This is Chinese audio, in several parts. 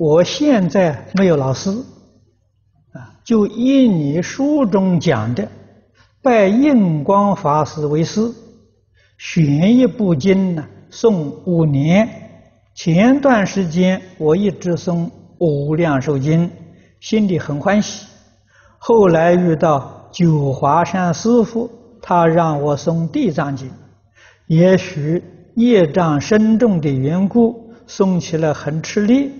我现在没有老师，啊，就依你书中讲的，拜印光法师为师，选一部经呢，诵五年。前段时间我一直诵《无量寿经》，心里很欢喜。后来遇到九华山师父，他让我诵《地藏经》，也许业障深重的缘故，诵起来很吃力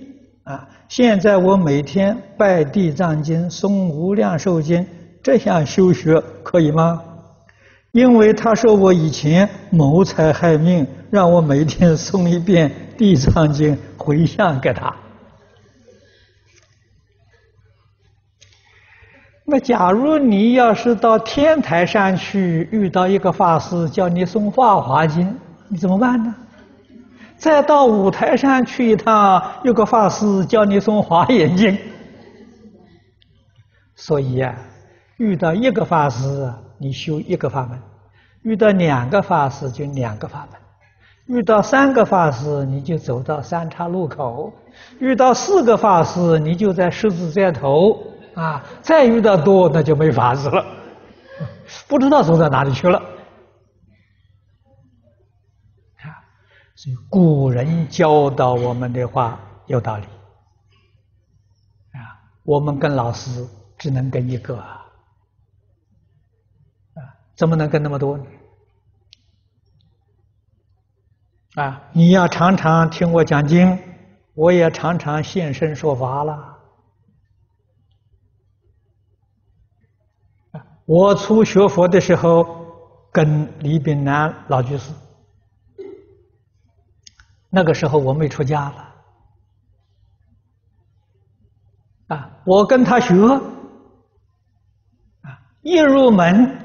啊。现在我每天拜《地藏经》，诵《无量寿经》，这项修学可以吗？因为他说我以前谋财害命，让我每天诵一遍《地藏经》回向给他。那假如你要是到天台山去遇到一个法师叫你诵《法华经》，你怎么办呢？再到五台山去一趟，有个法师叫你诵《华严经》。所以呀，遇到一个法师，你修一个法门；遇到两个法师，就两个法门；遇到三个法师，你就走到三岔路口；遇到四个法师，你就在十字街头。啊，再遇到多那就没法子了，不知道走到哪里去了。所以古人教导我们的话有道理。啊，我们跟老师只能跟一个啊，怎么能跟那么多呢？啊，你要常常听我讲经，我也常常现身说法了。我初学佛的时候，跟李炳南老居士，那个时候我没出家了，啊，我跟他学，啊，一入门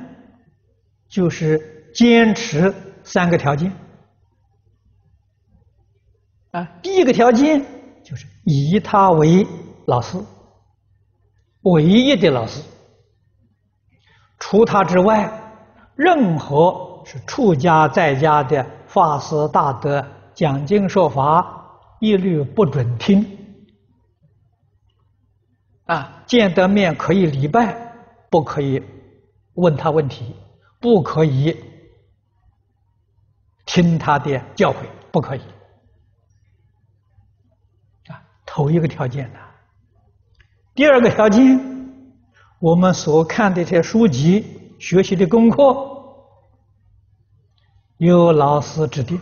就是坚持三个条件，啊，第一个条件就是以他为老师，唯一的老师。除他之外，任何是出家在家的法师大德讲经说法，一律不准听。啊，见得面可以礼拜，不可以问他问题，不可以听他的教诲，不可以。啊，头一个条件呐。第二个条件。我们所看的这些书籍、学习的功课，由老师指定。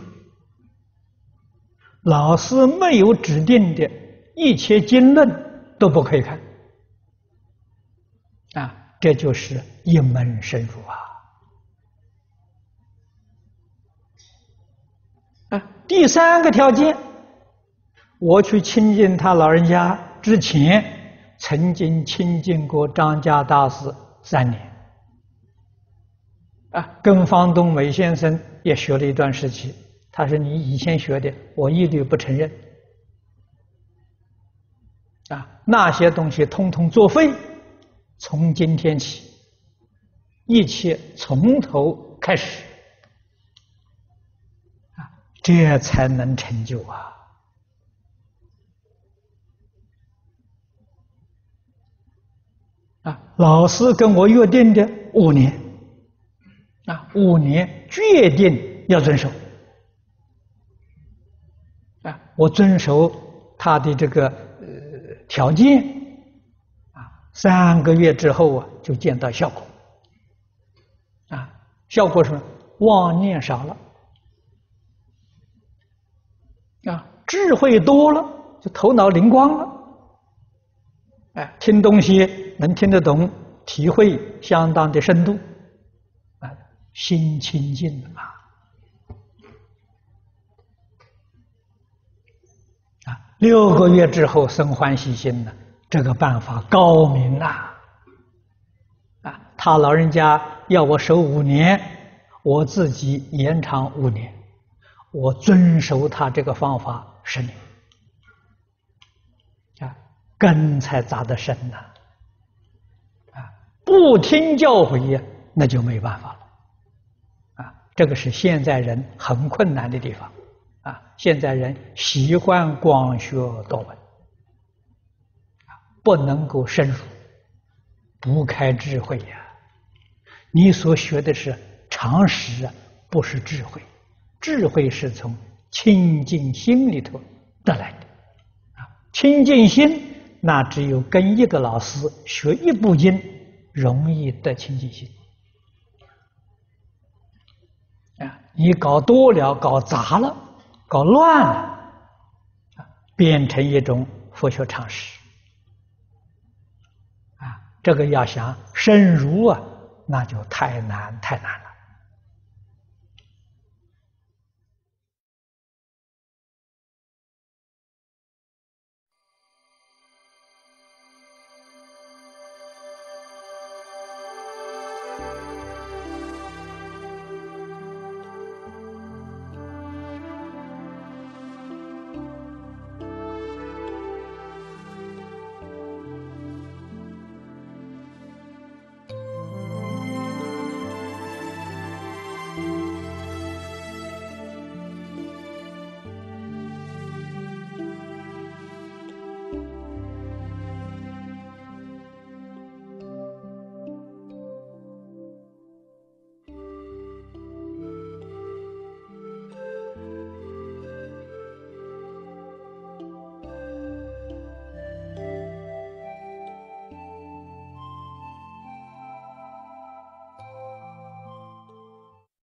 老师没有指定的一切经论都不可以看。啊，这就是一门深入啊！啊，第三个条件，我去亲近他老人家之前。曾经亲近过张家大师三年，啊，跟方东美先生也学了一段时期。他说：“你以前学的，我一律不承认。啊，那些东西通通作废。从今天起，一切从头开始，啊，这才能成就啊。”啊，老师跟我约定的五年，啊，五年决定要遵守，啊，我遵守他的这个呃条件，啊，三个月之后啊就见到效果，啊，效果是什么？妄念少了，啊，智慧多了，就头脑灵光了。哎，听东西能听得懂，体会相当的深度，啊，心清净了六个月之后生欢喜心了，这个办法高明呐，啊，他老人家要我守五年，我自己延长五年，我遵守他这个方法十年。啊根才扎得深呐，啊，不听教诲呀，那就没办法了，啊，这个是现在人很困难的地方，啊，现在人喜欢广学多闻，不能够深入，不开智慧呀。你所学的是常识啊，不是智慧。智慧是从清净心里头得来的啊。清净心，那只有跟一个老师学一部经，容易得清净心啊。你搞多了，搞杂了，搞乱了啊，变成一种佛学常识。啊这个要想深入啊，那就太难太难了。